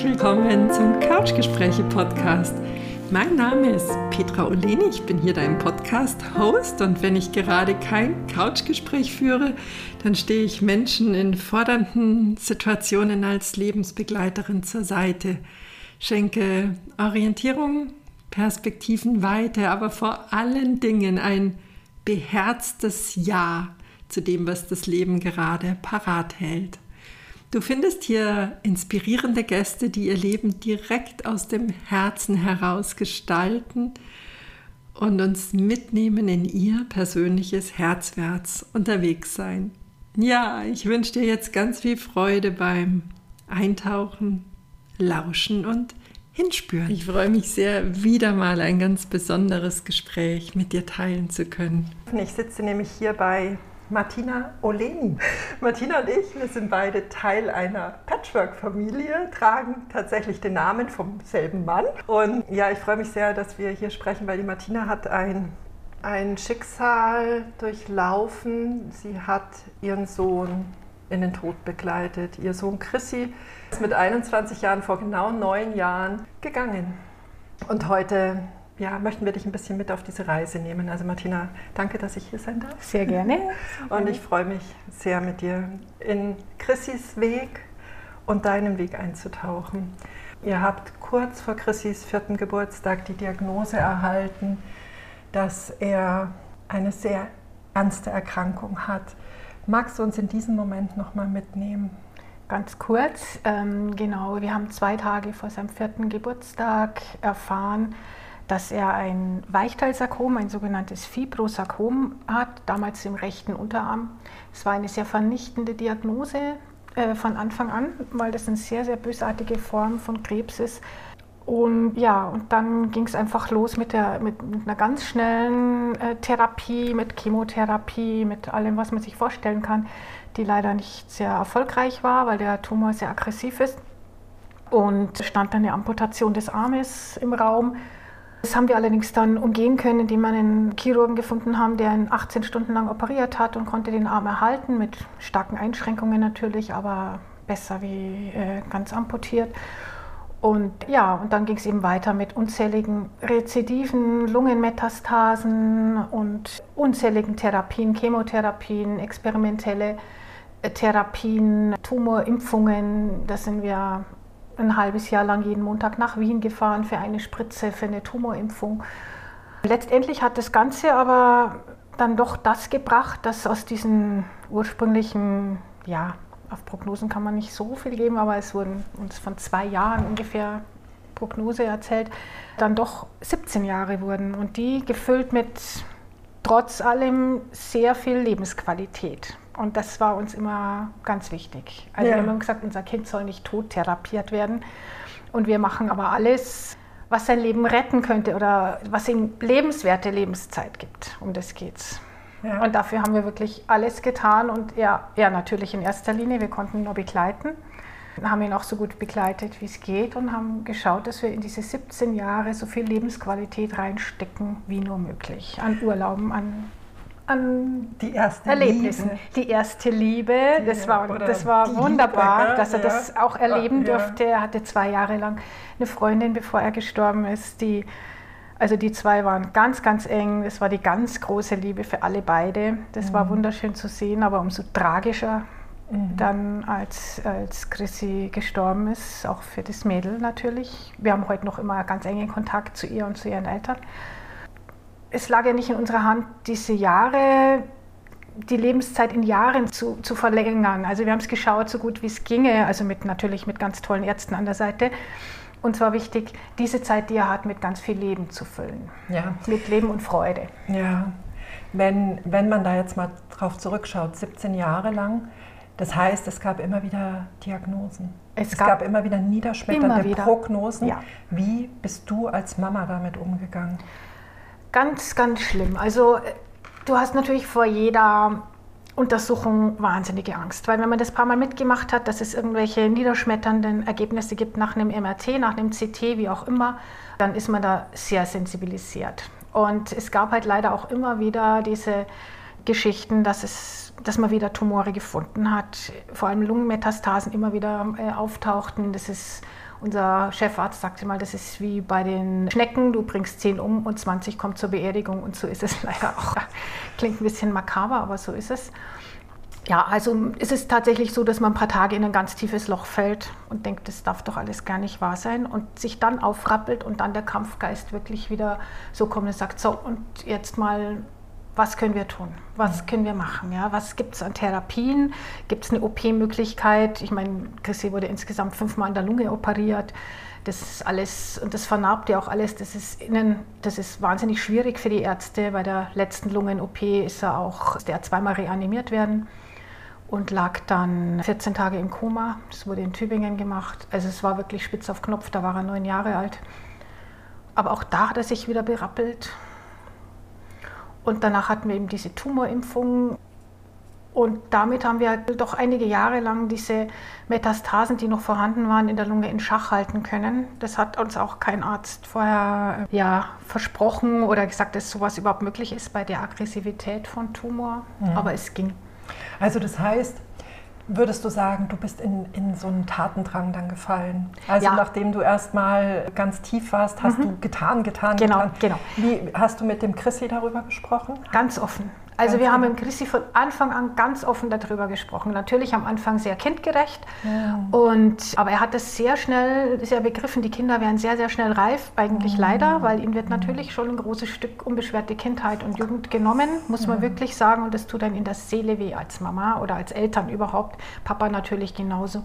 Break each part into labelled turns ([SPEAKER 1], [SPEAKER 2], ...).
[SPEAKER 1] Herzlich willkommen zum Couchgespräche-Podcast. Mein Name ist Petra Oleni, ich bin hier dein Podcast-Host und wenn ich gerade kein Couchgespräch führe, dann stehe ich Menschen in fordernden Situationen als Lebensbegleiterin zur Seite, schenke Orientierung, Perspektivenweite, aber vor allen Dingen ein beherztes Ja zu dem, was das Leben gerade parat hält. Du findest hier inspirierende Gäste, die ihr Leben direkt aus dem Herzen heraus gestalten und uns mitnehmen in ihr persönliches Herzwärts unterwegs sein. Ja, ich wünsche dir jetzt ganz viel Freude beim Eintauchen, Lauschen und Hinspüren. Ich freue mich sehr, wieder mal ein ganz besonderes Gespräch mit dir teilen zu können.
[SPEAKER 2] Ich sitze nämlich hier bei Martina Oleni. Martina und ich, wir sind beide Teil einer Patchwork-Familie, tragen tatsächlich den Namen vom selben Mann. Und ja, ich freue mich sehr, dass wir hier sprechen, weil die Martina hat ein, ein Schicksal durchlaufen. Sie hat ihren Sohn in den Tod begleitet. Ihr Sohn Chrissy ist mit 21 Jahren vor genau neun Jahren gegangen. Und heute ja, möchten wir dich ein bisschen mit auf diese Reise nehmen. Also Martina, danke, dass ich hier sein darf.
[SPEAKER 3] Sehr gerne.
[SPEAKER 2] Und ich freue mich sehr mit dir in Chrissys Weg und deinem Weg einzutauchen. Ihr habt kurz vor Chrissys vierten Geburtstag die Diagnose erhalten, dass er eine sehr ernste Erkrankung hat. Magst du uns in diesem Moment nochmal mitnehmen?
[SPEAKER 3] Ganz kurz, ähm, genau, wir haben zwei Tage vor seinem vierten Geburtstag erfahren, dass er ein Weichteilsarkom, ein sogenanntes Fibrosarkom hat, damals im rechten Unterarm. Es war eine sehr vernichtende Diagnose äh, von Anfang an, weil das eine sehr, sehr bösartige Form von Krebs ist. Und ja, und dann ging es einfach los mit, der, mit, mit einer ganz schnellen äh, Therapie, mit Chemotherapie, mit allem, was man sich vorstellen kann, die leider nicht sehr erfolgreich war, weil der Tumor sehr aggressiv ist. Und stand dann eine Amputation des Armes im Raum. Das haben wir allerdings dann umgehen können, indem wir einen Chirurgen gefunden haben, der ihn 18 Stunden lang operiert hat und konnte den Arm erhalten, mit starken Einschränkungen natürlich, aber besser wie äh, ganz amputiert. Und ja, und dann ging es eben weiter mit unzähligen Rezidiven, Lungenmetastasen und unzähligen Therapien, Chemotherapien, experimentelle äh, Therapien, Tumorimpfungen. Da sind wir ein halbes Jahr lang jeden Montag nach Wien gefahren für eine Spritze, für eine Tumorimpfung. Letztendlich hat das Ganze aber dann doch das gebracht, dass aus diesen ursprünglichen, ja, auf Prognosen kann man nicht so viel geben, aber es wurden uns von zwei Jahren ungefähr Prognose erzählt, dann doch 17 Jahre wurden und die gefüllt mit trotz allem sehr viel Lebensqualität. Und das war uns immer ganz wichtig. Also ja. wir haben gesagt, unser Kind soll nicht tot therapiert werden. Und wir machen aber alles, was sein Leben retten könnte oder was ihm lebenswerte Lebenszeit gibt. Um das geht's. Ja. Und dafür haben wir wirklich alles getan und er, er natürlich in erster Linie. Wir konnten ihn nur begleiten, haben ihn auch so gut begleitet, wie es geht und haben geschaut, dass wir in diese 17 Jahre so viel Lebensqualität reinstecken wie nur möglich. An Urlauben, an an
[SPEAKER 2] die ersten
[SPEAKER 3] Erlebnissen. Liebe. Die erste Liebe, die, das war, das war wunderbar, Liebe, dass er ja. das auch erleben durfte. Er hatte zwei Jahre lang eine Freundin, bevor er gestorben ist, die also die zwei waren ganz, ganz eng. Das war die ganz große Liebe für alle beide. Das mhm. war wunderschön zu sehen, aber umso tragischer mhm. dann, als, als Chrissy gestorben ist, auch für das Mädel natürlich. Wir haben heute noch immer ganz engen Kontakt zu ihr und zu ihren Eltern es lag ja nicht in unserer Hand, diese Jahre, die Lebenszeit in Jahren zu, zu verlängern. Also wir haben es geschaut, so gut wie es ginge, also mit, natürlich mit ganz tollen Ärzten an der Seite. Und zwar wichtig, diese Zeit, die er hat, mit ganz viel Leben zu füllen. Ja. Mit Leben und Freude.
[SPEAKER 2] Ja. Wenn, wenn man da jetzt mal drauf zurückschaut, 17 Jahre lang, das heißt, es gab immer wieder Diagnosen. Es, es gab, gab, immer wieder niederschmetternde wieder. Prognosen. Ja. Wie bist du als Mama damit umgegangen?
[SPEAKER 3] Ganz, ganz schlimm. Also äh, du hast natürlich vor jeder Untersuchung wahnsinnige Angst, weil wenn man das paar Mal mitgemacht hat, dass es irgendwelche niederschmetternden Ergebnisse gibt nach einem MRT, nach einem CT, wie auch immer, dann ist man da sehr sensibilisiert. Und es gab halt leider auch immer wieder diese, Geschichten, dass, es, dass man wieder Tumore gefunden hat, vor allem Lungenmetastasen immer wieder äh, auftauchten. Das ist unser Chefarzt sagte mal, das ist wie bei den Schnecken, du bringst 10 um und 20 kommt zur Beerdigung und so ist es leider auch. Klingt ein bisschen makaber, aber so ist es. Ja, also ist es tatsächlich so, dass man ein paar Tage in ein ganz tiefes Loch fällt und denkt, das darf doch alles gar nicht wahr sein und sich dann aufrappelt und dann der Kampfgeist wirklich wieder so kommt und sagt, so und jetzt mal was können wir tun? Was können wir machen? Ja? Was gibt es an Therapien? Gibt es eine OP-Möglichkeit? Ich meine, Chrissy wurde insgesamt fünfmal an der Lunge operiert. Das ist alles, und das vernarbt ja auch alles, das ist innen, das ist wahnsinnig schwierig für die Ärzte. Bei der letzten Lungen-OP ist er auch, ist zweimal reanimiert werden und lag dann 14 Tage im Koma. Das wurde in Tübingen gemacht. Also es war wirklich spitz auf Knopf, da war er neun Jahre alt. Aber auch da hat er sich wieder berappelt und danach hatten wir eben diese Tumorimpfung. Und damit haben wir doch einige Jahre lang diese Metastasen, die noch vorhanden waren, in der Lunge in Schach halten können. Das hat uns auch kein Arzt vorher ja, versprochen oder gesagt, dass sowas überhaupt möglich ist bei der Aggressivität von Tumor. Ja. Aber es ging.
[SPEAKER 2] Also das heißt, Würdest du sagen, du bist in, in so einen Tatendrang dann gefallen? Also ja. nachdem du erstmal ganz tief warst, hast mhm. du getan, getan,
[SPEAKER 3] genau,
[SPEAKER 2] getan.
[SPEAKER 3] Genau.
[SPEAKER 2] Wie hast du mit dem Chrissy darüber gesprochen?
[SPEAKER 3] Ganz offen. Also wir haben mit Chrissy von Anfang an ganz offen darüber gesprochen. Natürlich am Anfang sehr kindgerecht. Ja. Und, aber er hat das sehr schnell, sehr begriffen, die Kinder werden sehr, sehr schnell reif, eigentlich mhm. leider, weil ihnen wird natürlich schon ein großes Stück unbeschwerte Kindheit und Jugend genommen, muss man wirklich sagen. Und das tut dann in der Seele weh als Mama oder als Eltern überhaupt. Papa natürlich genauso.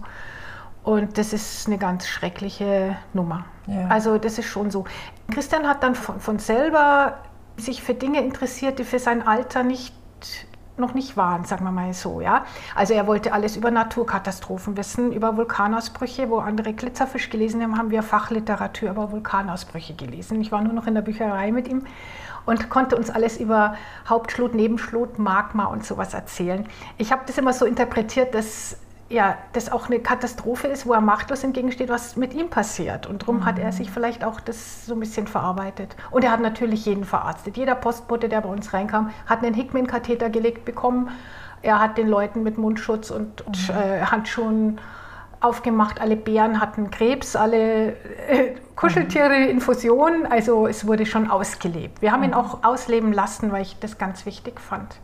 [SPEAKER 3] Und das ist eine ganz schreckliche Nummer. Ja. Also das ist schon so. Christian hat dann von, von selber sich für Dinge interessiert, die für sein Alter nicht noch nicht waren, sagen wir mal so, ja. Also er wollte alles über Naturkatastrophen wissen, über Vulkanausbrüche, wo andere Glitzerfisch gelesen haben, haben wir Fachliteratur über Vulkanausbrüche gelesen. Ich war nur noch in der Bücherei mit ihm und konnte uns alles über Hauptschlot, Nebenschlot, Magma und sowas erzählen. Ich habe das immer so interpretiert, dass ja, das auch eine Katastrophe ist, wo er machtlos entgegensteht, was mit ihm passiert. Und darum mhm. hat er mhm. sich vielleicht auch das so ein bisschen verarbeitet. Und er hat natürlich jeden verarztet. Jeder Postbote, der bei uns reinkam, hat einen Hickman-Katheter gelegt bekommen. Er hat den Leuten mit Mundschutz und, und mhm. äh, Handschuhen aufgemacht. Alle Bären hatten Krebs, alle äh, Kuscheltiere mhm. Infusion. Also es wurde schon ausgelebt. Wir haben ihn auch ausleben lassen, weil ich das ganz wichtig fand.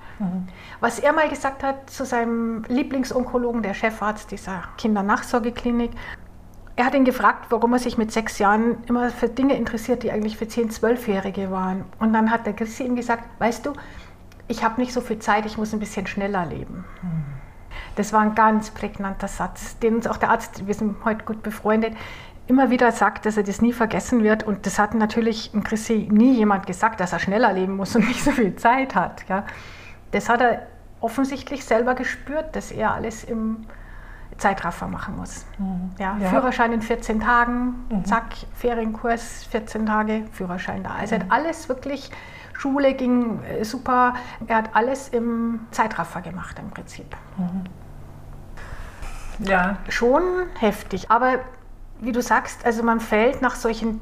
[SPEAKER 3] Was er mal gesagt hat zu seinem Lieblingsonkologen, der Chefarzt dieser Kindernachsorgeklinik, er hat ihn gefragt, warum er sich mit sechs Jahren immer für Dinge interessiert, die eigentlich für zehn, zwölfjährige waren. Und dann hat der Christi ihm gesagt, weißt du, ich habe nicht so viel Zeit, ich muss ein bisschen schneller leben. Das war ein ganz prägnanter Satz, den uns auch der Arzt, wir sind heute gut befreundet, immer wieder sagt, dass er das nie vergessen wird. Und das hat natürlich im Christi nie jemand gesagt, dass er schneller leben muss und nicht so viel Zeit hat. Ja. Das hat er offensichtlich selber gespürt, dass er alles im Zeitraffer machen muss. Mhm. Ja, ja, Führerschein in 14 Tagen, mhm. zack, Ferienkurs, 14 Tage, Führerschein da. Also mhm. er hat alles wirklich, Schule ging äh, super, er hat alles im Zeitraffer gemacht im Prinzip. Mhm. Ja. Schon heftig, aber wie du sagst, also man fällt nach solchen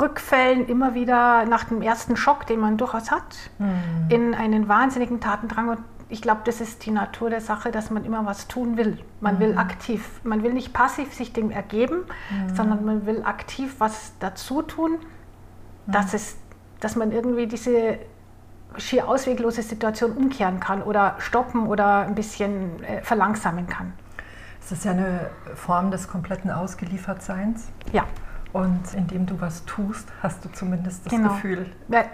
[SPEAKER 3] Rückfällen immer wieder nach dem ersten Schock, den man durchaus hat, mhm. in einen wahnsinnigen Tatendrang. Und ich glaube, das ist die Natur der Sache, dass man immer was tun will. Man mhm. will aktiv, man will nicht passiv sich dem ergeben, mhm. sondern man will aktiv was dazu tun, dass, es, dass man irgendwie diese schier ausweglose Situation umkehren kann oder stoppen oder ein bisschen äh, verlangsamen kann.
[SPEAKER 2] Ist ja eine Form des kompletten Ausgeliefertseins.
[SPEAKER 3] Ja.
[SPEAKER 2] Und indem du was tust, hast du zumindest das genau. Gefühl.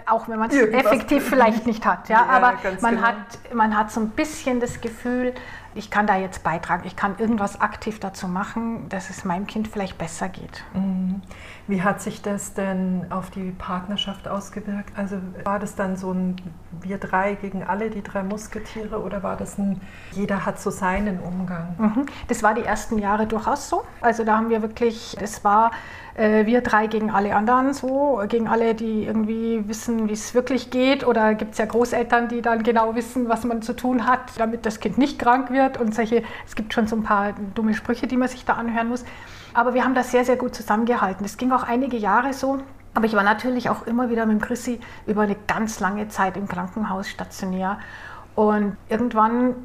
[SPEAKER 3] Auch wenn man es effektiv vielleicht nicht hat. Ja, ja aber man, genau. hat, man hat so ein bisschen das Gefühl, ich kann da jetzt beitragen, ich kann irgendwas aktiv dazu machen, dass es meinem Kind vielleicht besser geht. Mhm.
[SPEAKER 2] Wie hat sich das denn auf die Partnerschaft ausgewirkt? Also war das dann so ein wir drei gegen alle, die drei Musketiere, oder war das ein jeder hat so seinen Umgang?
[SPEAKER 3] Mhm. Das war die ersten Jahre durchaus so. Also da haben wir wirklich, das war äh, wir drei gegen alle anderen so, gegen alle, die irgendwie wissen, wie es wirklich geht. Oder gibt es ja Großeltern, die dann genau wissen, was man zu tun hat, damit das Kind nicht krank wird. Und solche, es gibt schon so ein paar dumme Sprüche, die man sich da anhören muss. Aber wir haben das sehr, sehr gut zusammengehalten. Es ging auch einige Jahre so. Aber ich war natürlich auch immer wieder mit Chrissy über eine ganz lange Zeit im Krankenhaus stationär. Und irgendwann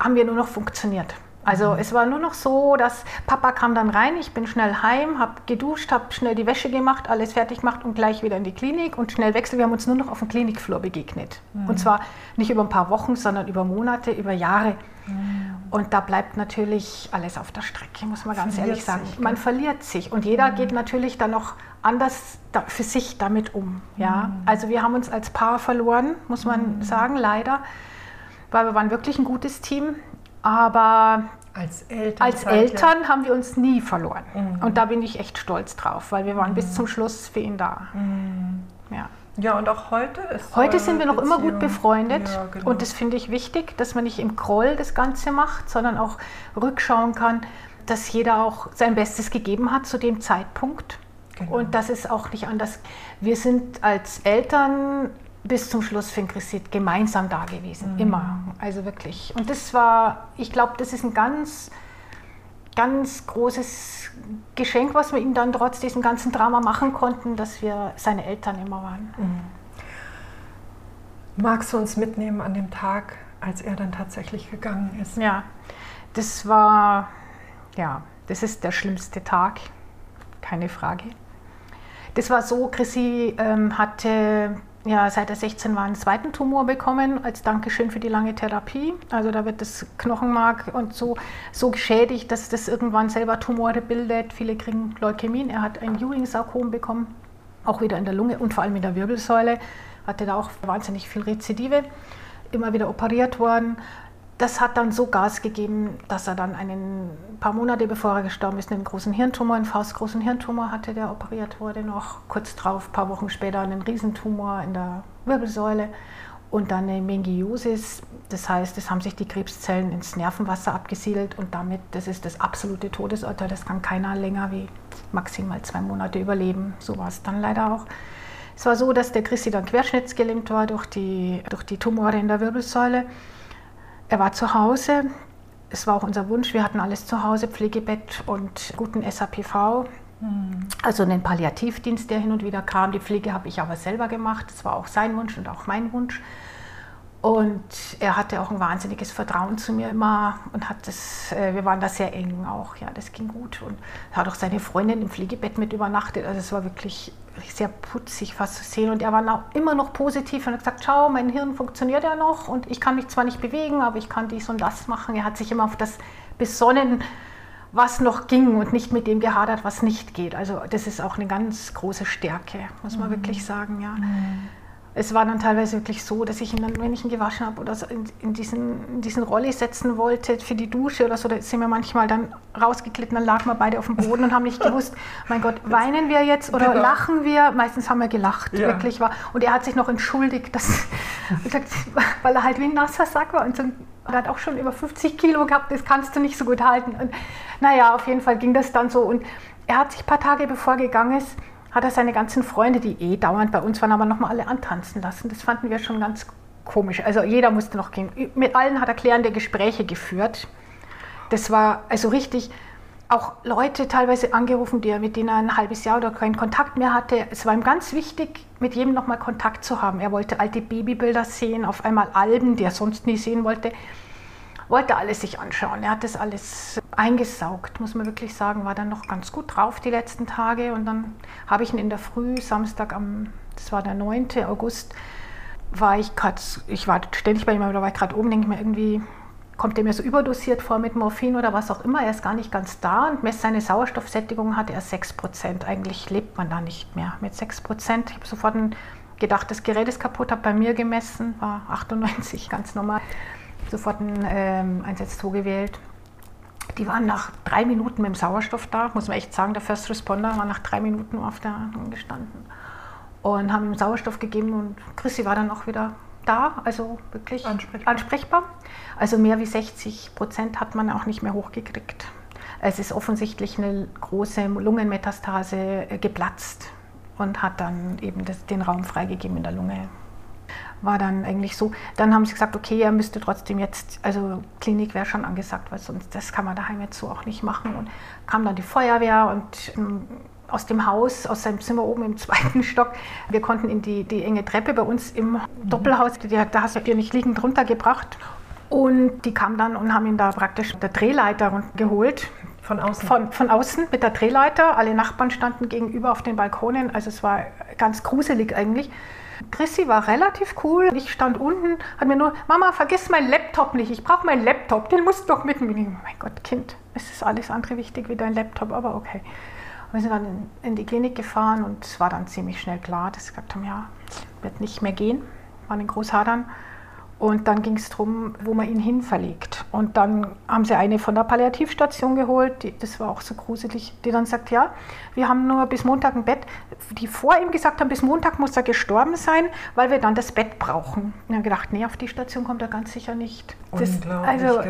[SPEAKER 3] haben wir nur noch funktioniert. Also es war nur noch so, dass Papa kam dann rein, ich bin schnell heim, habe geduscht, habe schnell die Wäsche gemacht, alles fertig gemacht und gleich wieder in die Klinik und schnell wechseln. Wir haben uns nur noch auf dem Klinikflur begegnet. Mhm. Und zwar nicht über ein paar Wochen, sondern über Monate, über Jahre. Mhm. Und da bleibt natürlich alles auf der Strecke, muss man ganz verliert ehrlich sagen. Sich, man verliert sich und jeder mhm. geht natürlich dann noch anders für sich damit um. Ja? Mhm. Also wir haben uns als Paar verloren, muss man mhm. sagen, leider, weil wir waren wirklich ein gutes Team. Aber als Eltern, als Eltern haben wir uns nie verloren. Mhm. Und da bin ich echt stolz drauf, weil wir waren mhm. bis zum Schluss für ihn da.
[SPEAKER 2] Mhm. Ja. Ja, und auch heute
[SPEAKER 3] ist. Heute sind wir noch Beziehung. immer gut befreundet. Ja, genau. Und das finde ich wichtig, dass man nicht im Groll das Ganze macht, sondern auch rückschauen kann, dass jeder auch sein Bestes gegeben hat zu dem Zeitpunkt. Genau. Und das ist auch nicht anders. Wir sind als Eltern bis zum Schluss für Christit gemeinsam da gewesen, mhm. immer. Also wirklich. Und das war, ich glaube, das ist ein ganz, ganz großes Geschenk, was wir ihm dann trotz diesem ganzen Drama machen konnten, dass wir seine Eltern immer waren. Mhm.
[SPEAKER 2] Magst du uns mitnehmen an dem Tag, als er dann tatsächlich gegangen ist?
[SPEAKER 3] Ja, das war, ja, das ist der schlimmste Tag, keine Frage. Das war so, Chrissy ähm, hatte ja, seit er 16 war, einen zweiten Tumor bekommen, als Dankeschön für die lange Therapie. Also da wird das Knochenmark und so, so geschädigt, dass das irgendwann selber Tumore bildet. Viele kriegen Leukämien. Er hat ein Ewing-Sarkom bekommen, auch wieder in der Lunge und vor allem in der Wirbelsäule. Hatte da auch wahnsinnig viel Rezidive, immer wieder operiert worden das hat dann so Gas gegeben, dass er dann einen paar Monate bevor er gestorben ist, einen großen Hirntumor, einen faustgroßen Hirntumor hatte, der operiert wurde noch. Kurz drauf, ein paar Wochen später, einen Riesentumor in der Wirbelsäule und dann eine Mengiosis. Das heißt, es haben sich die Krebszellen ins Nervenwasser abgesiedelt und damit, das ist das absolute Todesurteil, das kann keiner länger wie maximal zwei Monate überleben. So war es dann leider auch. Es war so, dass der Christi dann querschnittsgelähmt war durch die, durch die Tumore in der Wirbelsäule. Er war zu Hause. Es war auch unser Wunsch. Wir hatten alles zu Hause, Pflegebett und guten SAPV. Mhm. Also einen Palliativdienst, der hin und wieder kam. Die Pflege habe ich aber selber gemacht. Das war auch sein Wunsch und auch mein Wunsch. Und er hatte auch ein wahnsinniges Vertrauen zu mir immer und hat das, äh, wir waren da sehr eng auch, ja, das ging gut. Und er hat auch seine Freundin im Pflegebett mit übernachtet. Also es war wirklich sehr putzig was zu sehen. Und er war noch, immer noch positiv und hat gesagt, schau, mein Hirn funktioniert ja noch und ich kann mich zwar nicht bewegen, aber ich kann dies und das machen. Er hat sich immer auf das besonnen, was noch ging und nicht mit dem gehadert, was nicht geht. Also das ist auch eine ganz große Stärke, muss man mhm. wirklich sagen, ja. Mhm es war dann teilweise wirklich so, dass ich ihn dann, wenn ich ihn gewaschen habe oder so in, in, diesen, in diesen Rolli setzen wollte für die Dusche oder so, da sind wir manchmal dann rausgeglitten, dann lagen wir beide auf dem Boden und haben nicht gewusst, mein Gott, weinen wir jetzt oder genau. lachen wir? Meistens haben wir gelacht, ja. wirklich war. Und er hat sich noch entschuldigt, dass, weil er halt wie ein nasser Sack war und so er hat auch schon über 50 Kilo gehabt, das kannst du nicht so gut halten. Und naja, auf jeden Fall ging das dann so. Und er hat sich ein paar Tage bevor er gegangen ist, hat er seine ganzen Freunde, die eh dauernd bei uns waren, aber nochmal alle antanzen lassen. Das fanden wir schon ganz komisch. Also jeder musste noch gehen. Mit allen hat er klärende Gespräche geführt. Das war also richtig, auch Leute teilweise angerufen, die, mit denen er ein halbes Jahr oder keinen Kontakt mehr hatte. Es war ihm ganz wichtig, mit jedem nochmal Kontakt zu haben. Er wollte alte Babybilder sehen, auf einmal Alben, die er sonst nie sehen wollte wollte alles sich anschauen. Er hat das alles eingesaugt, muss man wirklich sagen, war dann noch ganz gut drauf die letzten Tage. Und dann habe ich ihn in der Früh, Samstag am, das war der 9. August, war ich gerade, ich war ständig bei ihm, aber da war ich gerade oben, denke ich mir irgendwie, kommt er mir so überdosiert vor mit Morphin oder was auch immer. Er ist gar nicht ganz da und messt seine Sauerstoffsättigung, hatte er 6%. Eigentlich lebt man da nicht mehr mit 6%. Ich habe sofort gedacht, das Gerät ist kaputt, habe bei mir gemessen, war 98, ganz normal sofort ein ähm, Einsatz zugewählt. Die waren nach drei Minuten mit dem Sauerstoff da, muss man echt sagen. Der First Responder war nach drei Minuten auf der gestanden und haben ihm Sauerstoff gegeben und Chrissy war dann auch wieder da, also wirklich ansprechbar. ansprechbar. Also mehr wie 60 Prozent hat man auch nicht mehr hochgekriegt. Es ist offensichtlich eine große Lungenmetastase äh, geplatzt und hat dann eben das, den Raum freigegeben in der Lunge war dann eigentlich so. Dann haben sie gesagt, okay, er müsste trotzdem jetzt, also Klinik wäre schon angesagt, weil sonst das kann man daheim jetzt so auch nicht machen. Und kam dann die Feuerwehr und ähm, aus dem Haus, aus seinem Zimmer oben im zweiten Stock. Wir konnten in die, die enge Treppe bei uns im Doppelhaus, die, da hast du dir nicht liegend runtergebracht. Und die kamen dann und haben ihn da praktisch mit der Drehleiter geholt.
[SPEAKER 2] Von außen?
[SPEAKER 3] Von, von außen mit der Drehleiter. Alle Nachbarn standen gegenüber auf den Balkonen. Also es war ganz gruselig eigentlich. Chrissy war relativ cool. Ich stand unten, hat mir nur, Mama, vergiss meinen Laptop nicht. Ich brauche meinen Laptop. Den musst du doch mitnehmen. Mein Gott, Kind, es ist alles andere wichtig wie dein Laptop, aber okay. Und wir sind dann in, in, die Klinik gefahren und es war dann ziemlich schnell klar, dass sie gesagt haben, ja, wird nicht mehr gehen. Waren in Großhadern. Und dann ging es darum, wo man ihn hin verlegt. Und dann haben sie eine von der Palliativstation geholt, die, das war auch so gruselig, die dann sagt, ja, wir haben nur bis Montag ein Bett, die vor ihm gesagt haben, bis Montag muss er gestorben sein, weil wir dann das Bett brauchen. Und dann gedacht, nee, auf die Station kommt er ganz sicher nicht. Das, also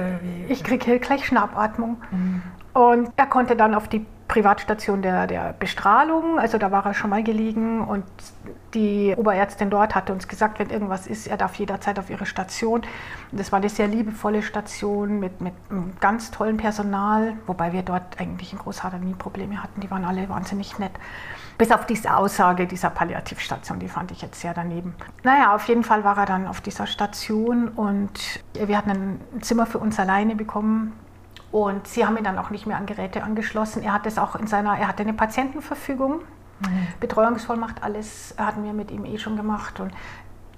[SPEAKER 3] ich kriege hier gleich Schnappatmung. Mhm. Und er konnte dann auf die Privatstation der, der Bestrahlung, also da war er schon mal gelegen und die Oberärztin dort hatte uns gesagt, wenn irgendwas ist, er darf jederzeit auf ihre Station. Das war eine sehr liebevolle Station mit, mit ganz tollem Personal, wobei wir dort eigentlich in Großhader nie Probleme hatten, die waren alle wahnsinnig nett. Bis auf diese Aussage dieser Palliativstation, die fand ich jetzt sehr daneben. Naja, auf jeden Fall war er dann auf dieser Station und wir hatten ein Zimmer für uns alleine bekommen und sie haben ihn dann auch nicht mehr an Geräte angeschlossen. Er hat es auch in seiner, er hatte eine Patientenverfügung, mhm. Betreuungsvollmacht, alles hatten wir mit ihm eh schon gemacht. Und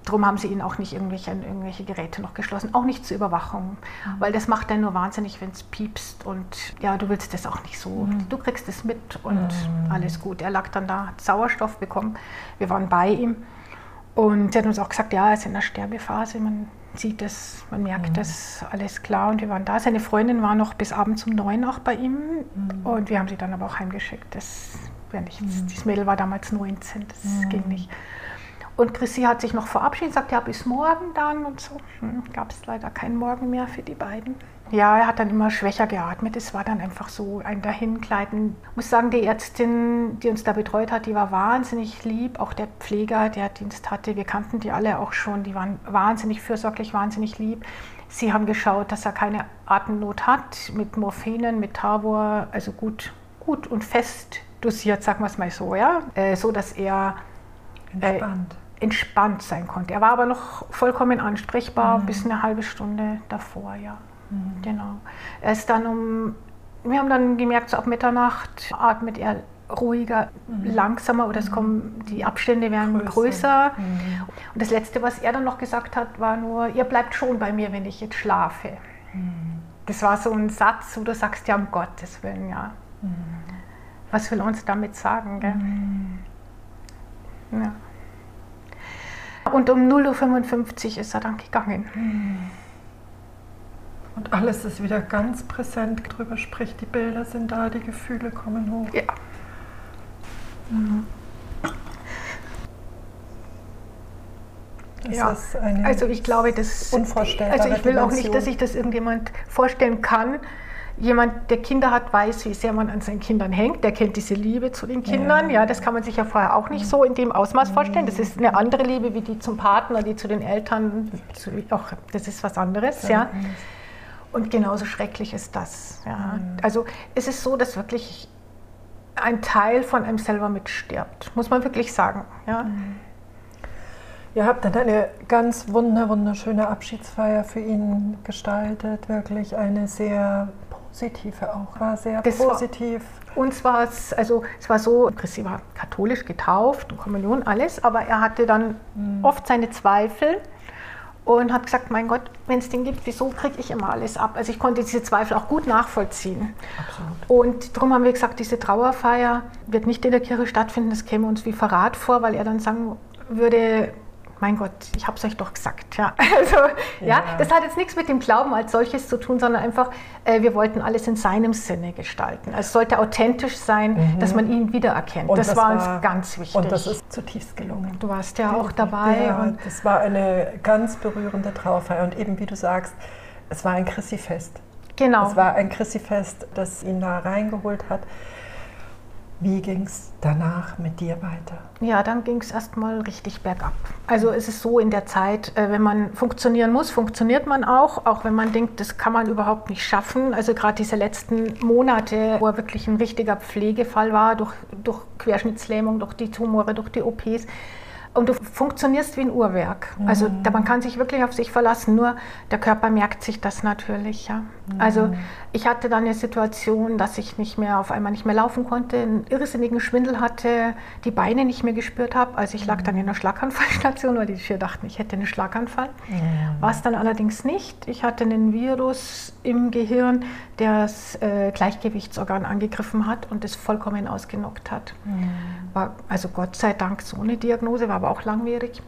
[SPEAKER 3] darum haben sie ihn auch nicht irgendwelche, irgendwelche Geräte noch geschlossen, auch nicht zur Überwachung, mhm. weil das macht dann nur wahnsinnig, wenn es piepst und ja, du willst das auch nicht so. Mhm. Du kriegst es mit und mhm. alles gut. Er lag dann da, hat Sauerstoff bekommen. Wir waren bei ihm und er hat uns auch gesagt, ja, er ist in der Sterbephase. Man sieht es, man merkt mhm. das, alles klar. Und wir waren da. Seine Freundin war noch bis abends um neun auch bei ihm. Mhm. Und wir haben sie dann aber auch heimgeschickt. Das wäre nichts. Mhm. Das Mädel war damals 19, das mhm. ging nicht. Und Chrissy hat sich noch verabschiedet, sagt, ja, bis morgen dann und so. Hm, Gab es leider keinen Morgen mehr für die beiden. Ja, er hat dann immer schwächer geatmet. Es war dann einfach so ein Dahingleiten. Ich muss sagen, die Ärztin, die uns da betreut hat, die war wahnsinnig lieb. Auch der Pfleger, der Dienst hatte, wir kannten die alle auch schon. Die waren wahnsinnig fürsorglich, wahnsinnig lieb. Sie haben geschaut, dass er keine Atemnot hat, mit Morphinen, mit Tavor, also gut, gut und fest dosiert, sagen wir es mal so, ja, äh, so dass er
[SPEAKER 2] äh, entspannt.
[SPEAKER 3] Äh, entspannt sein konnte. Er war aber noch vollkommen ansprechbar mhm. bis eine halbe Stunde davor, ja. Mhm. Genau. Er ist dann um, wir haben dann gemerkt, so ab Mitternacht atmet er ruhiger, mhm. langsamer oder es kommen, die Abstände werden größer. größer. Mhm. Und das Letzte, was er dann noch gesagt hat, war nur, ihr bleibt schon bei mir, wenn ich jetzt schlafe. Mhm. Das war so ein Satz, wo du sagst, ja, um Gottes Willen, ja. Mhm. Was will uns damit sagen? Mhm. Ja. Und um 0.55 Uhr ist er dann gegangen.
[SPEAKER 2] Und alles ist wieder ganz präsent drüber spricht. Die Bilder sind da, die Gefühle kommen hoch.
[SPEAKER 3] Ja. Mhm. Ja, also ich glaube, das
[SPEAKER 2] unvorstellbar.
[SPEAKER 3] Also ich will auch nicht, dass sich das irgendjemand vorstellen kann. Jemand, der Kinder hat, weiß, wie sehr man an seinen Kindern hängt. Der kennt diese Liebe zu den Kindern. Ja, ja das kann man sich ja vorher auch nicht so in dem Ausmaß vorstellen. Das ist eine andere Liebe wie die zum Partner, die zu den Eltern. Auch, das ist was anderes. Ja. Und genauso schrecklich ist das. Ja. Mhm. Also es ist so, dass wirklich ein Teil von einem selber mitstirbt, muss man wirklich sagen. Ja. Mhm.
[SPEAKER 2] Ihr habt dann eine ganz wunder, wunderschöne Abschiedsfeier für ihn gestaltet, wirklich eine sehr positive auch, war sehr das positiv.
[SPEAKER 3] War, uns war es, also es war so, Christi war katholisch getauft, Kommunion, alles, aber er hatte dann mhm. oft seine Zweifel und hat gesagt, mein Gott, wenn es den gibt, wieso kriege ich immer alles ab? Also ich konnte diese Zweifel auch gut nachvollziehen. Absolut. Und darum haben wir gesagt, diese Trauerfeier wird nicht in der Kirche stattfinden, das käme uns wie Verrat vor, weil er dann sagen würde, mein Gott, ich habe es euch doch gesagt. Ja. Also, ja. ja. das hat jetzt nichts mit dem Glauben als solches zu tun, sondern einfach, äh, wir wollten alles in seinem Sinne gestalten. Also es sollte authentisch sein, mhm. dass man ihn wiedererkennt. Das, das, war uns ganz wichtig.
[SPEAKER 2] Und das ist zutiefst gelungen.
[SPEAKER 3] Du warst ja auch dabei.
[SPEAKER 2] Ja, und das war eine ganz berührende Trauerfeier. Und eben, wie du sagst, es war ein chrissy Genau. Es war ein chrissy das ihn da reingeholt hat. Wie ging es danach mit dir weiter?
[SPEAKER 3] Ja, dann ging es erstmal richtig bergab. Also es ist so in der Zeit, äh, wenn man funktionieren muss, funktioniert man auch, auch wenn man denkt, das kann man überhaupt nicht schaffen. Also gerade diese letzten Monate, wo er wirklich ein richtiger Pflegefall war, durch, durch Querschnittslähmung, durch die Tumore, durch die OPs, und du funktionierst wie ein Uhrwerk. Mhm. Also da, man kann sich wirklich auf sich verlassen, nur der Körper merkt sich das natürlich. Ja. Mhm. Also ich hatte dann eine Situation, dass ich nicht mehr auf einmal nicht mehr laufen konnte, einen irrsinnigen Schwindel hatte, die Beine nicht mehr gespürt habe. Also ich lag dann in der Schlaganfallstation, weil die vier dachten, ich hätte einen Schlaganfall. Mhm. War es dann allerdings nicht. Ich hatte einen Virus im Gehirn, der das äh, Gleichgewichtsorgan angegriffen hat und es vollkommen ausgenockt hat. Mhm. War also Gott sei Dank so eine Diagnose, war aber auch langwierig.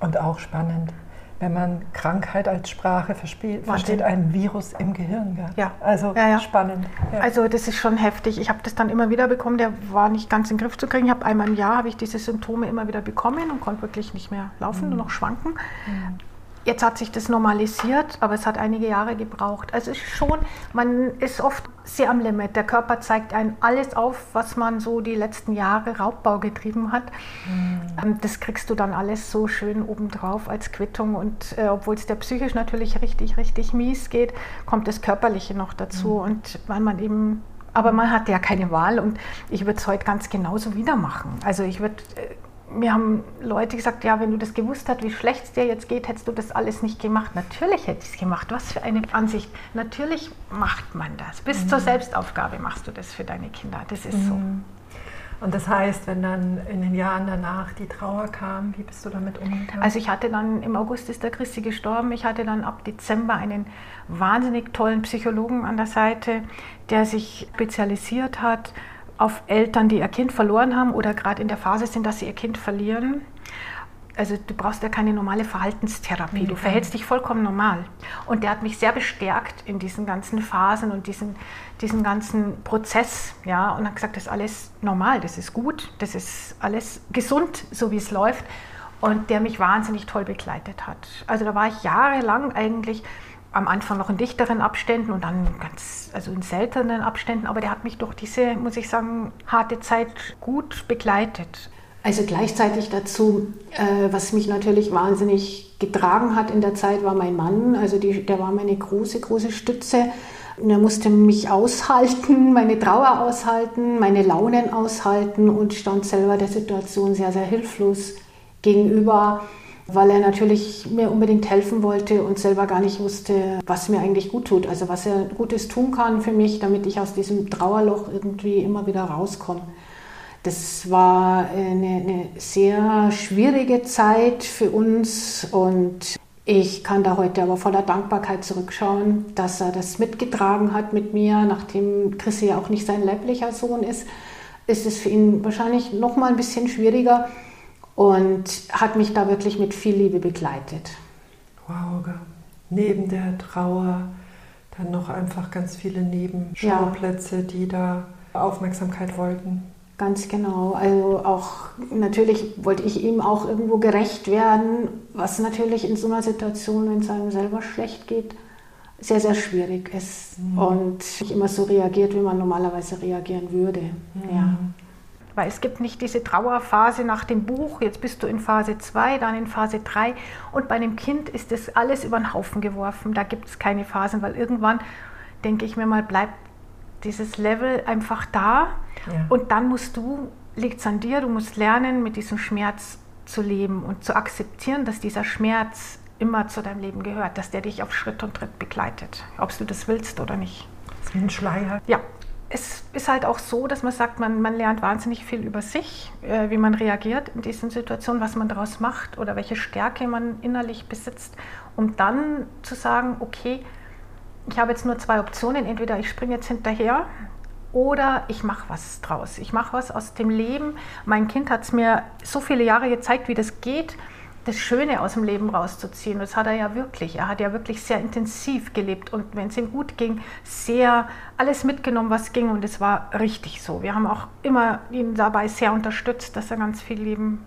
[SPEAKER 2] Und auch spannend, wenn man Krankheit als Sprache versteht, versteht ein Virus im Gehirn. Gell?
[SPEAKER 3] Ja.
[SPEAKER 2] Also ja, ja. spannend.
[SPEAKER 3] Ja. Also das ist schon heftig. Ich habe das dann immer wieder bekommen, der war nicht ganz in den Griff zu kriegen. Ich habe einmal im Jahr habe ich diese Symptome immer wieder bekommen und konnte wirklich nicht mehr laufen, mhm. nur noch schwanken. Mhm. Jetzt hat sich das normalisiert, aber es hat einige Jahre gebraucht. Also es ist schon, man ist oft sehr am Limit. Der Körper zeigt einem alles auf, was man so die letzten Jahre Raubbau getrieben hat. Mhm. Das kriegst du dann alles so schön obendrauf als Quittung. Und äh, obwohl es der psychisch natürlich richtig, richtig mies geht, kommt das Körperliche noch dazu. Mhm. Und weil man eben aber man hat ja keine Wahl und ich würde es heute ganz genauso wieder machen. Also ich würde äh, mir haben Leute gesagt, ja, wenn du das gewusst hast, wie schlecht es dir jetzt geht, hättest du das alles nicht gemacht. Natürlich hätte ich es gemacht. Was für eine Ansicht. Natürlich macht man das. Bis mhm. zur Selbstaufgabe machst du das für deine Kinder. Das ist mhm. so.
[SPEAKER 2] Und das heißt, wenn dann in den Jahren danach die Trauer kam, wie bist du damit umgegangen?
[SPEAKER 3] Also ich hatte dann, im August ist der Christi gestorben, ich hatte dann ab Dezember einen wahnsinnig tollen Psychologen an der Seite, der sich spezialisiert hat auf Eltern, die ihr Kind verloren haben oder gerade in der Phase sind, dass sie ihr Kind verlieren. Also du brauchst ja keine normale Verhaltenstherapie, du verhältst dich vollkommen normal. Und der hat mich sehr bestärkt in diesen ganzen Phasen und diesen, diesen ganzen Prozess. Ja, und hat gesagt, das ist alles normal, das ist gut, das ist alles gesund, so wie es läuft. Und der mich wahnsinnig toll begleitet hat. Also da war ich jahrelang eigentlich am Anfang noch in dichteren Abständen und dann ganz, also in seltenen Abständen, aber der hat mich durch diese, muss ich sagen, harte Zeit gut begleitet. Also gleichzeitig dazu, äh, was mich natürlich wahnsinnig getragen hat in der Zeit, war mein Mann. Also die, der war meine große, große Stütze. Und er musste mich aushalten, meine Trauer aushalten, meine Launen aushalten und stand selber der Situation sehr, sehr hilflos gegenüber weil er natürlich mir unbedingt helfen wollte und selber gar nicht wusste, was mir eigentlich gut tut. Also was er Gutes tun kann für mich, damit ich aus diesem Trauerloch irgendwie immer wieder rauskomme. Das war eine, eine sehr schwierige Zeit für uns und ich kann da heute aber voller Dankbarkeit zurückschauen, dass er das mitgetragen hat mit mir, nachdem Chrissy ja auch nicht sein leiblicher Sohn ist, ist es für ihn wahrscheinlich noch mal ein bisschen schwieriger und hat mich da wirklich mit viel Liebe begleitet.
[SPEAKER 2] Wow, neben der Trauer dann noch einfach ganz viele Nebenschauplätze, ja. die da Aufmerksamkeit wollten.
[SPEAKER 3] Ganz genau. Also auch natürlich wollte ich ihm auch irgendwo gerecht werden, was natürlich in so einer Situation, wenn es einem selber schlecht geht, sehr, sehr schwierig ist. Mhm. Und nicht immer so reagiert, wie man normalerweise reagieren würde. Mhm. Ja. Weil es gibt nicht diese Trauerphase nach dem Buch, jetzt bist du in Phase 2, dann in Phase 3 und bei einem Kind ist das alles über den Haufen geworfen. Da gibt es keine Phasen, weil irgendwann, denke ich mir mal, bleibt dieses Level einfach da ja. und dann musst du, liegt es an dir, du musst lernen, mit diesem Schmerz zu leben und zu akzeptieren, dass dieser Schmerz immer zu deinem Leben gehört, dass der dich auf Schritt und Tritt begleitet, ob du das willst oder nicht.
[SPEAKER 2] Das ist wie ein Schleier.
[SPEAKER 3] Ja, es ist halt auch so, dass man sagt, man, man lernt wahnsinnig viel über sich, äh, wie man reagiert in diesen Situationen, was man daraus macht oder welche Stärke man innerlich besitzt, um dann zu sagen, okay, ich habe jetzt nur zwei Optionen, entweder ich springe jetzt hinterher oder ich mache was draus. Ich mache was aus dem Leben. Mein Kind hat es mir so viele Jahre gezeigt, wie das geht das Schöne aus dem Leben rauszuziehen. Das hat er ja wirklich. Er hat ja wirklich sehr intensiv gelebt und wenn es ihm gut ging, sehr alles mitgenommen, was ging und es war richtig so. Wir haben auch immer ihn dabei sehr unterstützt, dass er ganz viel Leben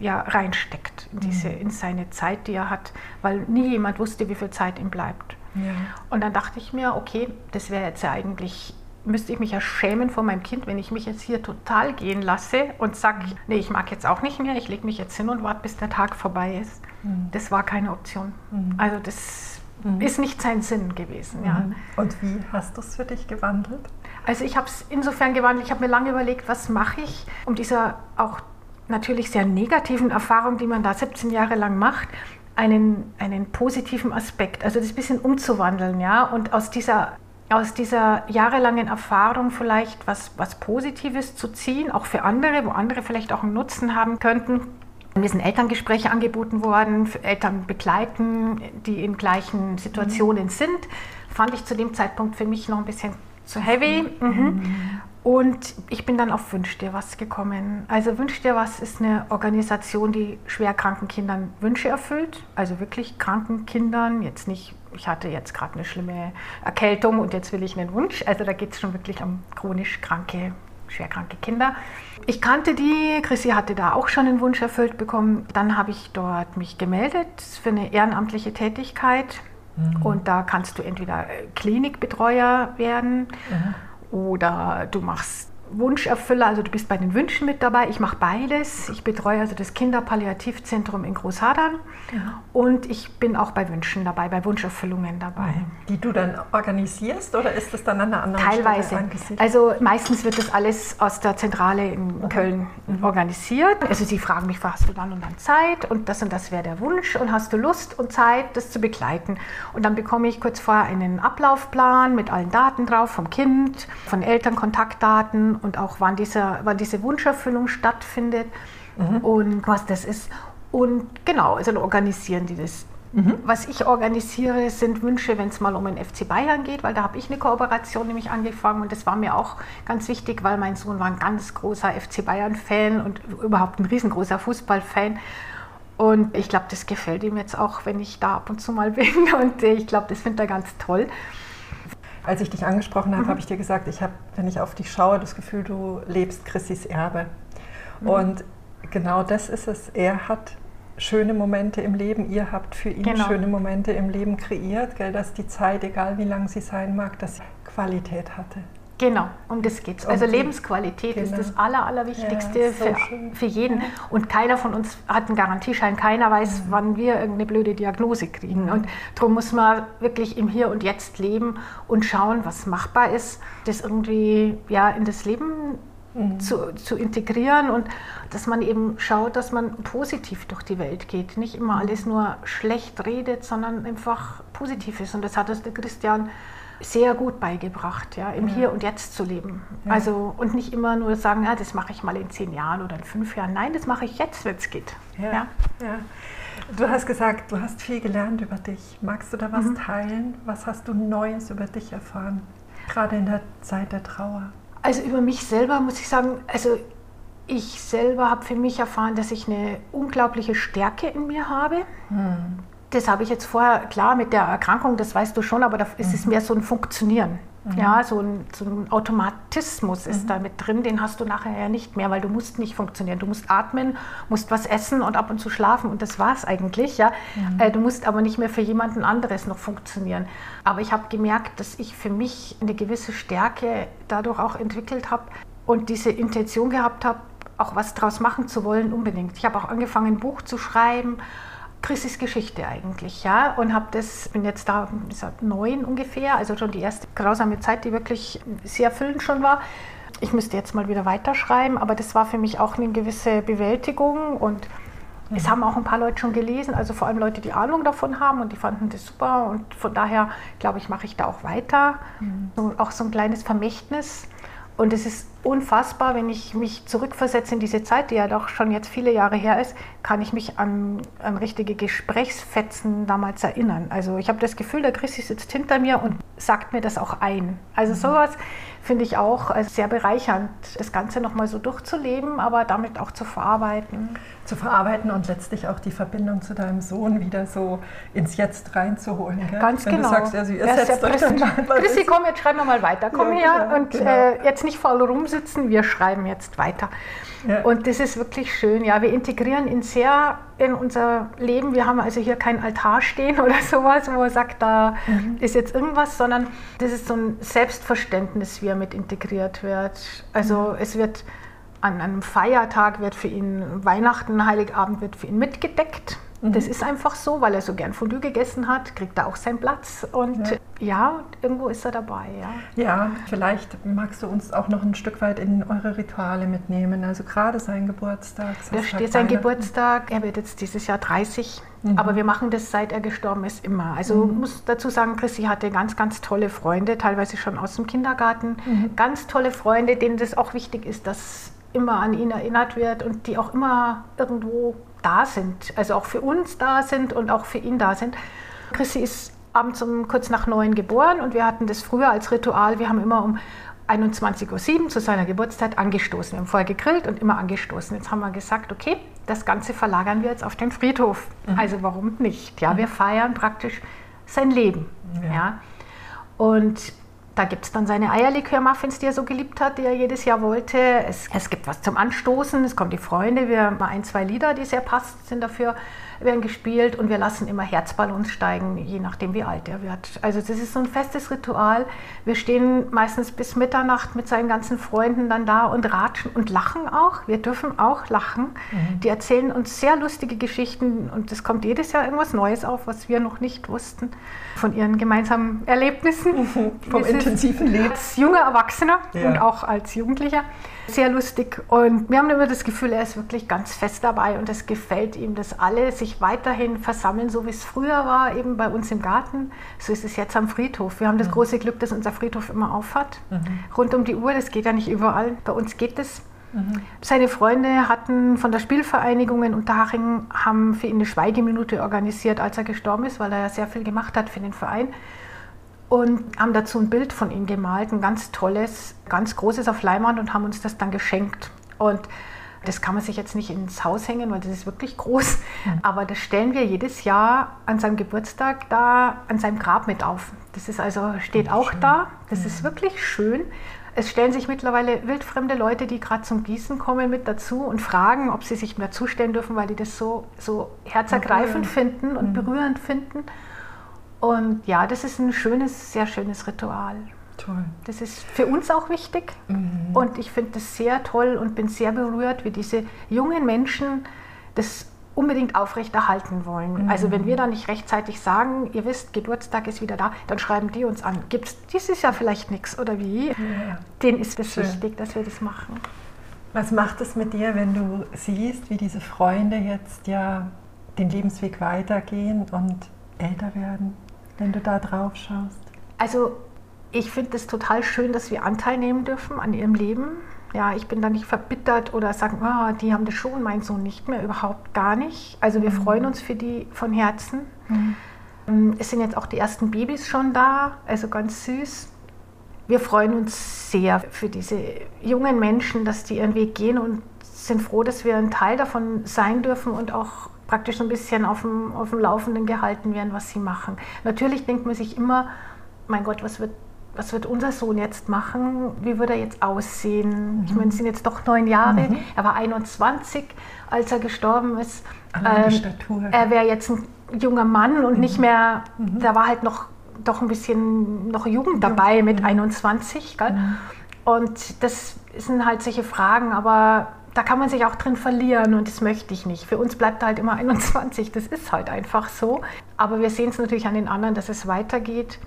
[SPEAKER 3] ja, reinsteckt in, diese, mhm. in seine Zeit, die er hat, weil nie jemand wusste, wie viel Zeit ihm bleibt. Ja. Und dann dachte ich mir, okay, das wäre jetzt ja eigentlich müsste ich mich ja schämen vor meinem Kind, wenn ich mich jetzt hier total gehen lasse und sage, nee, ich mag jetzt auch nicht mehr, ich lege mich jetzt hin und warte, bis der Tag vorbei ist. Mhm. Das war keine Option. Mhm. Also das mhm. ist nicht sein Sinn gewesen. Ja. Mhm.
[SPEAKER 2] Und wie hast du es für dich gewandelt?
[SPEAKER 3] Also ich habe es insofern gewandelt, ich habe mir lange überlegt, was mache ich, um dieser auch natürlich sehr negativen Erfahrung, die man da 17 Jahre lang macht, einen, einen positiven Aspekt, also das bisschen umzuwandeln, ja, und aus dieser aus dieser jahrelangen Erfahrung vielleicht was, was Positives zu ziehen, auch für andere, wo andere vielleicht auch einen Nutzen haben könnten. Mir sind Elterngespräche angeboten worden, für Eltern begleiten, die in gleichen Situationen mhm. sind. Fand ich zu dem Zeitpunkt für mich noch ein bisschen zu heavy. Mhm. Mhm. Und ich bin dann auf Wünsch dir was gekommen. Also Wünsch dir was ist eine Organisation, die schwerkranken Kindern Wünsche erfüllt. Also wirklich kranken Kindern. Jetzt nicht, ich hatte jetzt gerade eine schlimme Erkältung und jetzt will ich einen Wunsch. Also da geht es schon wirklich um chronisch kranke, schwerkranke Kinder. Ich kannte die, Chrissy hatte da auch schon einen Wunsch erfüllt bekommen. Dann habe ich dort mich gemeldet für eine ehrenamtliche Tätigkeit. Mhm. Und da kannst du entweder Klinikbetreuer werden. Mhm oder du machst Wunscherfüller, also du bist bei den Wünschen mit dabei. Ich mache beides. Ich betreue also das Kinderpalliativzentrum in Großhadern ja. und ich bin auch bei Wünschen dabei, bei Wunscherfüllungen dabei. Mhm.
[SPEAKER 2] Die du dann organisierst oder ist das dann an einer anderen
[SPEAKER 3] Teilweise. Stelle angesiedelt? Also meistens wird das alles aus der Zentrale in okay. Köln mhm. organisiert. Also sie fragen mich, hast du dann und dann Zeit und das und das wäre der Wunsch und hast du Lust und Zeit, das zu begleiten. Und dann bekomme ich kurz vorher einen Ablaufplan mit allen Daten drauf vom Kind, von Eltern, Kontaktdaten und auch wann, dieser, wann diese Wunscherfüllung stattfindet mhm. und was das ist. Und genau, also dann organisieren die das. Mhm. Was ich organisiere, sind Wünsche, wenn es mal um den FC Bayern geht, weil da habe ich eine Kooperation nämlich angefangen und das war mir auch ganz wichtig, weil mein Sohn war ein ganz großer FC Bayern-Fan und überhaupt ein riesengroßer Fußballfan. Und ich glaube, das gefällt ihm jetzt auch, wenn ich da ab und zu mal bin. Und ich glaube, das findet er ganz toll.
[SPEAKER 2] Als ich dich angesprochen habe, mhm. habe ich dir gesagt, ich habe, wenn ich auf dich schaue, das Gefühl, du lebst Chrissys Erbe. Mhm. Und genau das ist es. Er hat schöne Momente im Leben, ihr habt für ihn genau. schöne Momente im Leben kreiert, gell, dass die Zeit, egal wie lang sie sein mag, dass sie Qualität hatte.
[SPEAKER 3] Genau, um das geht es. Also Lebensqualität genau. ist das Aller, Allerwichtigste ja, so für, für jeden. Und keiner von uns hat einen Garantieschein. Keiner weiß, mhm. wann wir irgendeine blöde Diagnose kriegen. Und darum muss man wirklich im Hier und Jetzt leben und schauen, was machbar ist, das irgendwie ja, in das Leben mhm. zu, zu integrieren und dass man eben schaut, dass man positiv durch die Welt geht. Nicht immer mhm. alles nur schlecht redet, sondern einfach positiv ist. Und das hat uns der Christian sehr gut beigebracht, ja, im ja. Hier und Jetzt zu leben. Ja. Also und nicht immer nur sagen, ja, das mache ich mal in zehn Jahren oder in fünf Jahren. Nein, das mache ich jetzt, wenn es geht. Ja. ja.
[SPEAKER 2] Du hast gesagt, du hast viel gelernt über dich. Magst du da was mhm. teilen? Was hast du Neues über dich erfahren? Gerade in der Zeit der Trauer.
[SPEAKER 3] Also über mich selber muss ich sagen, also ich selber habe für mich erfahren, dass ich eine unglaubliche Stärke in mir habe. Mhm das habe ich jetzt vorher, klar, mit der Erkrankung, das weißt du schon, aber da ist es mhm. mehr so ein Funktionieren. Mhm. Ja, so ein, so ein Automatismus ist mhm. da mit drin, den hast du nachher ja nicht mehr, weil du musst nicht funktionieren. Du musst atmen, musst was essen und ab und zu schlafen und das war es eigentlich. Ja? Mhm. Äh, du musst aber nicht mehr für jemanden anderes noch funktionieren. Aber ich habe gemerkt, dass ich für mich eine gewisse Stärke dadurch auch entwickelt habe und diese Intention gehabt habe, auch was draus machen zu wollen unbedingt. Ich habe auch angefangen, ein Buch zu schreiben Chrissys Geschichte eigentlich, ja, und habe das, bin jetzt da seit neun ungefähr, also schon die erste grausame Zeit, die wirklich sehr erfüllend schon war. Ich müsste jetzt mal wieder weiterschreiben, aber das war für mich auch eine gewisse Bewältigung und mhm. es haben auch ein paar Leute schon gelesen, also vor allem Leute, die Ahnung davon haben und die fanden das super und von daher glaube ich, mache ich da auch weiter. Mhm. So, auch so ein kleines Vermächtnis und es ist unfassbar, wenn ich mich zurückversetze in diese Zeit, die ja doch schon jetzt viele Jahre her ist, kann ich mich an, an richtige Gesprächsfetzen damals erinnern. Also ich habe das Gefühl, der Christi sitzt hinter mir und sagt mir das auch ein. Also mhm. sowas finde ich auch äh, sehr bereichernd, das Ganze nochmal so durchzuleben, aber damit auch zu verarbeiten.
[SPEAKER 2] Zu verarbeiten und letztlich auch die Verbindung zu deinem Sohn wieder so ins Jetzt reinzuholen.
[SPEAKER 3] Gell? Ganz
[SPEAKER 2] Wenn
[SPEAKER 3] genau.
[SPEAKER 2] Du sagst, also ihr ja, setzt euch
[SPEAKER 3] dann mal Christi, komm, jetzt schreiben wir mal weiter. Komm ja, her genau, und genau. Äh, jetzt nicht faul rumsitzen, wir schreiben jetzt weiter. Ja. Und das ist wirklich schön. Ja, wir integrieren ihn sehr in unser Leben. Wir haben also hier kein Altar stehen oder sowas, wo er sagt, da mhm. ist jetzt irgendwas, sondern das ist so ein Selbstverständnis, wie er mit integriert wird. Also mhm. es wird an einem Feiertag wird für ihn Weihnachten, Heiligabend wird für ihn mitgedeckt. Mhm. Das ist einfach so, weil er so gern Fondue gegessen hat, kriegt er auch seinen Platz und ja, ja irgendwo ist er dabei.
[SPEAKER 2] Ja. ja, vielleicht magst du uns auch noch ein Stück weit in eure Rituale mitnehmen, also gerade sein Geburtstag.
[SPEAKER 3] Da steht sein Geburtstag, er wird jetzt dieses Jahr 30, mhm. aber wir machen das seit er gestorben ist immer. Also mhm. muss dazu sagen, Chrissy hatte ganz, ganz tolle Freunde, teilweise schon aus dem Kindergarten, mhm. ganz tolle Freunde, denen das auch wichtig ist, dass immer an ihn erinnert wird und die auch immer irgendwo da sind, also auch für uns da sind und auch für ihn da sind. Chrissy ist abends um kurz nach neun geboren und wir hatten das früher als Ritual. Wir haben immer um 21.07 Uhr zu seiner Geburtszeit angestoßen. Wir haben vorher gegrillt und immer angestoßen. Jetzt haben wir gesagt, okay, das Ganze verlagern wir jetzt auf den Friedhof. Mhm. Also warum nicht? Ja, wir mhm. feiern praktisch sein Leben. Ja. ja. Und da gibt es dann seine Eierlikör-Muffins, die er so geliebt hat, die er jedes Jahr wollte. Es, es gibt was zum Anstoßen, es kommen die Freunde, wir haben ein, zwei Lieder, die sehr passend sind dafür werden gespielt und wir lassen immer Herzballons steigen, je nachdem wie alt er wird. Also das ist so ein festes Ritual. Wir stehen meistens bis Mitternacht mit seinen ganzen Freunden dann da und ratschen und lachen auch. Wir dürfen auch lachen. Mhm. Die erzählen uns sehr lustige Geschichten und es kommt jedes Jahr irgendwas Neues auf, was wir noch nicht wussten von ihren gemeinsamen Erlebnissen.
[SPEAKER 2] Vom intensiven Leben.
[SPEAKER 3] Als junger Erwachsener ja. und auch als Jugendlicher sehr lustig. Und wir haben immer das Gefühl, er ist wirklich ganz fest dabei und es gefällt ihm, dass alle sich weiterhin versammeln, so wie es früher war, eben bei uns im Garten. So ist es jetzt am Friedhof. Wir haben das mhm. große Glück, dass unser Friedhof immer aufhat. Mhm. Rund um die Uhr, das geht ja nicht überall. Bei uns geht es. Mhm. Seine Freunde hatten von der Spielvereinigung in Unterhaching haben für ihn eine Schweigeminute organisiert, als er gestorben ist, weil er ja sehr viel gemacht hat für den Verein und haben dazu ein Bild von ihm gemalt, ein ganz tolles, ganz großes auf Leinwand und haben uns das dann geschenkt. Und das kann man sich jetzt nicht ins Haus hängen, weil das ist wirklich groß. Mhm. Aber das stellen wir jedes Jahr an seinem Geburtstag da an seinem Grab mit auf. Das ist also, steht auch schön. da. Das ja. ist wirklich schön. Es stellen sich mittlerweile wildfremde Leute, die gerade zum Gießen kommen, mit dazu und fragen, ob sie sich mehr zustellen dürfen, weil die das so, so herzergreifend finden und mhm. berührend finden. Und ja, das ist ein schönes, sehr schönes Ritual. Toll. Das ist für uns auch wichtig. Mhm. Und ich finde das sehr toll und bin sehr berührt, wie diese jungen Menschen das unbedingt aufrechterhalten wollen. Mhm. Also wenn wir da nicht rechtzeitig sagen, ihr wisst, Geburtstag ist wieder da, dann schreiben die uns an. Gibt es dieses Jahr vielleicht nichts oder wie? Ja. Denen ist es wichtig, dass wir das machen.
[SPEAKER 2] Was macht es mit dir, wenn du siehst, wie diese Freunde jetzt ja den Lebensweg weitergehen und älter werden? wenn du da drauf schaust?
[SPEAKER 3] Also ich finde es total schön, dass wir Anteil nehmen dürfen an ihrem Leben. Ja, ich bin da nicht verbittert oder sagen, oh, die haben das schon, mein Sohn nicht mehr, überhaupt gar nicht. Also wir mhm. freuen uns für die von Herzen. Mhm. Ähm, es sind jetzt auch die ersten Babys schon da, also ganz süß. Wir freuen uns sehr für diese jungen Menschen, dass die ihren Weg gehen und sind froh, dass wir ein Teil davon sein dürfen und auch praktisch so ein bisschen auf dem, auf dem Laufenden gehalten werden, was sie machen. Natürlich denkt man sich immer, mein Gott, was wird, was wird unser Sohn jetzt machen? Wie wird er jetzt aussehen? Mhm. Ich meine, es sind jetzt doch neun Jahre. Mhm. Er war 21, als er gestorben ist. Ähm, er wäre jetzt ein junger Mann und mhm. nicht mehr, mhm. da war halt noch doch ein bisschen noch Jugend dabei mit 21. Gell? Mhm. Und das sind halt solche Fragen, aber da kann man sich auch drin verlieren und das möchte ich nicht. Für uns bleibt halt immer 21, das ist halt einfach so. Aber wir sehen es natürlich an den anderen, dass es weitergeht.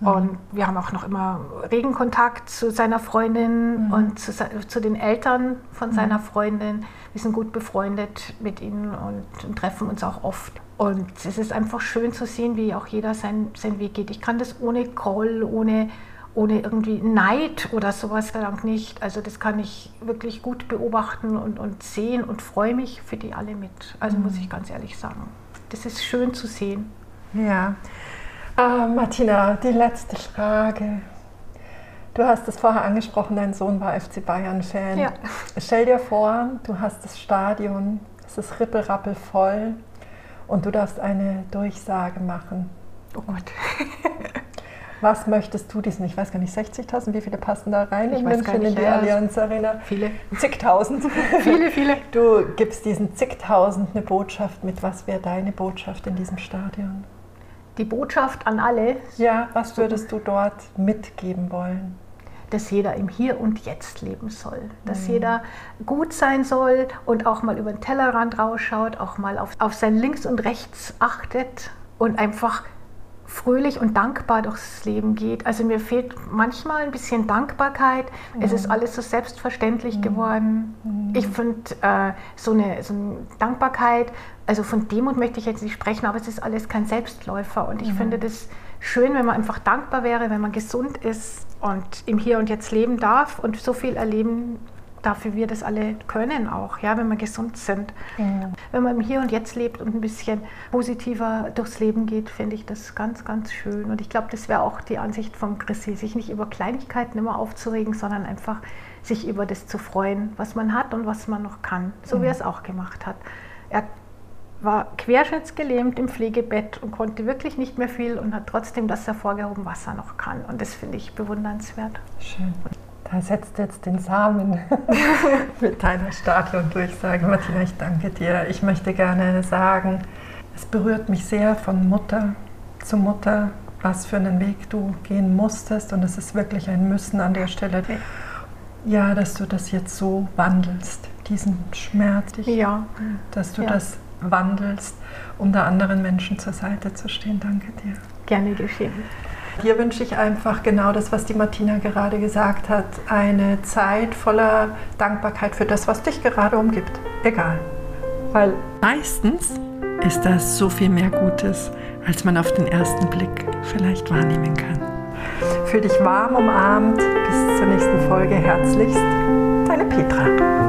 [SPEAKER 3] Mhm. Und wir haben auch noch immer regen Kontakt zu seiner Freundin mhm. und zu, zu, den Eltern von mhm. seiner Freundin. Wir sind gut befreundet mit ihnen und, und, treffen uns auch oft. Und es ist einfach schön zu sehen, wie auch jeder sein, seinen Weg geht. Ich kann das ohne Groll, ohne ohne irgendwie Neid oder sowas verdammt nicht. Also das kann ich wirklich gut beobachten und, und sehen und freue mich für die alle mit. Also mhm. muss ich ganz ehrlich sagen. Das ist schön zu sehen.
[SPEAKER 2] Ja. Ah, Martina, die letzte Frage. Du hast es vorher angesprochen, dein Sohn war FC Bayern-Fan. Ja. Stell dir vor, du hast das Stadion, es ist rippelrappel voll und du darfst eine Durchsage machen.
[SPEAKER 3] Oh Gott.
[SPEAKER 2] Was möchtest du diesen, ich weiß gar nicht, 60.000, wie viele passen da rein
[SPEAKER 3] Ich
[SPEAKER 2] in München in die
[SPEAKER 3] ja,
[SPEAKER 2] Allianz Arena?
[SPEAKER 3] Viele.
[SPEAKER 2] Zigtausend.
[SPEAKER 3] Viele, viele.
[SPEAKER 2] Du gibst diesen zigtausend eine Botschaft mit. Was wäre deine Botschaft in diesem Stadion?
[SPEAKER 3] Die Botschaft an alle,
[SPEAKER 2] Ja, was würdest du dort mitgeben wollen?
[SPEAKER 3] dass jeder im Hier und Jetzt leben soll. Dass jeder gut sein soll und auch mal über den Tellerrand rausschaut, auch mal auf, auf sein Links und Rechts achtet und einfach fröhlich und dankbar durchs Leben geht. Also mir fehlt manchmal ein bisschen Dankbarkeit. Es ist alles so selbstverständlich geworden. Ich finde äh, so, eine, so eine Dankbarkeit, also von Demut möchte ich jetzt nicht sprechen, aber es ist alles kein Selbstläufer. Und ich finde das schön, wenn man einfach dankbar wäre, wenn man gesund ist und im Hier und Jetzt leben darf und so viel erleben wie wir das alle können auch, ja, wenn wir gesund sind. Wenn man im Hier und Jetzt lebt und ein bisschen positiver durchs Leben geht, finde ich das ganz, ganz schön. Und ich glaube, das wäre auch die Ansicht von Chrissy, sich nicht über Kleinigkeiten immer aufzuregen, sondern einfach sich über das zu freuen, was man hat und was man noch kann, so wie er es auch gemacht hat. Er war querschnittsgelähmt im Pflegebett und konnte wirklich nicht mehr viel und hat trotzdem das hervorgehoben, was er noch kann. Und das finde ich bewundernswert.
[SPEAKER 2] Schön. Da setzt jetzt den Samen mit deiner Stadion-Durchsage. Martina, ich danke dir. Ich möchte gerne sagen, es berührt mich sehr von Mutter zu Mutter, was für einen Weg du gehen musstest. Und es ist wirklich ein Müssen an der Stelle. Ja, dass du das jetzt so wandelst, diesen Schmerz,
[SPEAKER 3] Ja,
[SPEAKER 2] dass du
[SPEAKER 3] Ja.
[SPEAKER 2] das wandelst, um da anderen Menschen zur Seite zu stehen. Danke dir.
[SPEAKER 3] gerne geschehen.
[SPEAKER 2] Dir wünsche ich einfach genau das, was die Martina gerade gesagt hat. Eine Zeit voller Dankbarkeit für das, was dich gerade umgibt. Egal. Weil
[SPEAKER 1] Meistens ist das so viel mehr Gutes, als man auf den ersten Blick vielleicht wahrnehmen kann.
[SPEAKER 2] für dich warm umarmt. Bis zur nächsten Folge. Herzlichst, deine Petra.